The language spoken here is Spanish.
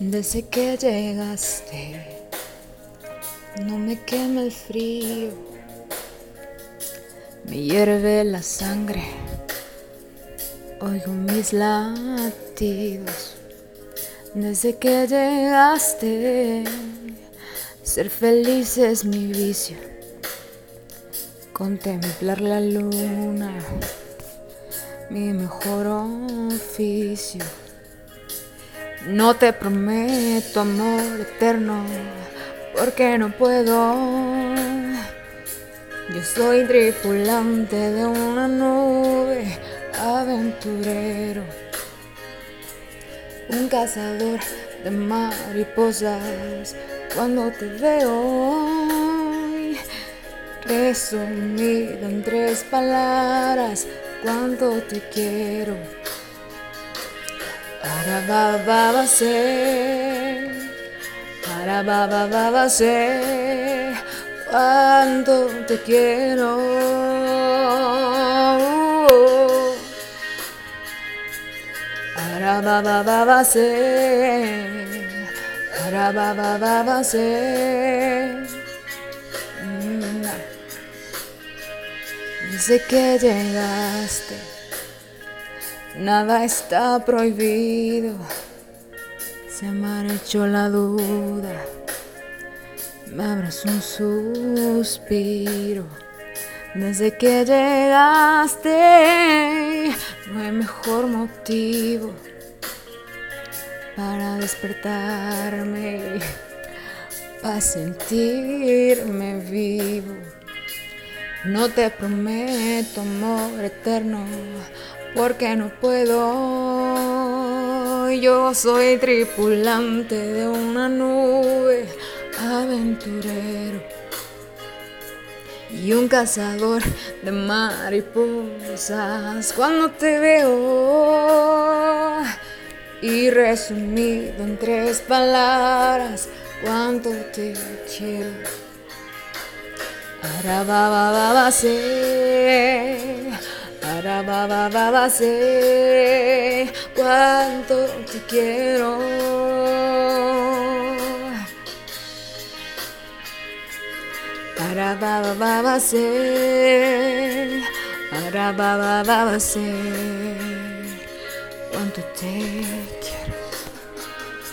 Desde que llegaste, no me quema el frío, me hierve la sangre, oigo mis latidos. Desde que llegaste, ser feliz es mi vicio, contemplar la luna, mi mejor oficio. No te prometo amor eterno, porque no puedo. Yo soy tripulante de una nube, aventurero, un cazador de mariposas. Cuando te veo, resumido en tres palabras, cuánto te quiero. Para ba ba para ba cuánto te quiero. Para ba ba para ba ba ba. Mm, que llegaste. Nada está prohibido, se hecho la duda, me abras un suspiro. Desde que llegaste, no hay mejor motivo para despertarme, para sentirme vivo. No te prometo amor eterno, porque no puedo. Yo soy tripulante de una nube, aventurero y un cazador de mariposas. Cuando te veo y resumido en tres palabras, cuánto te quiero. Para ba ba ba ba sé, para ba sé, cuánto te quiero. Para ba sé, para ba sé, cuánto te quiero.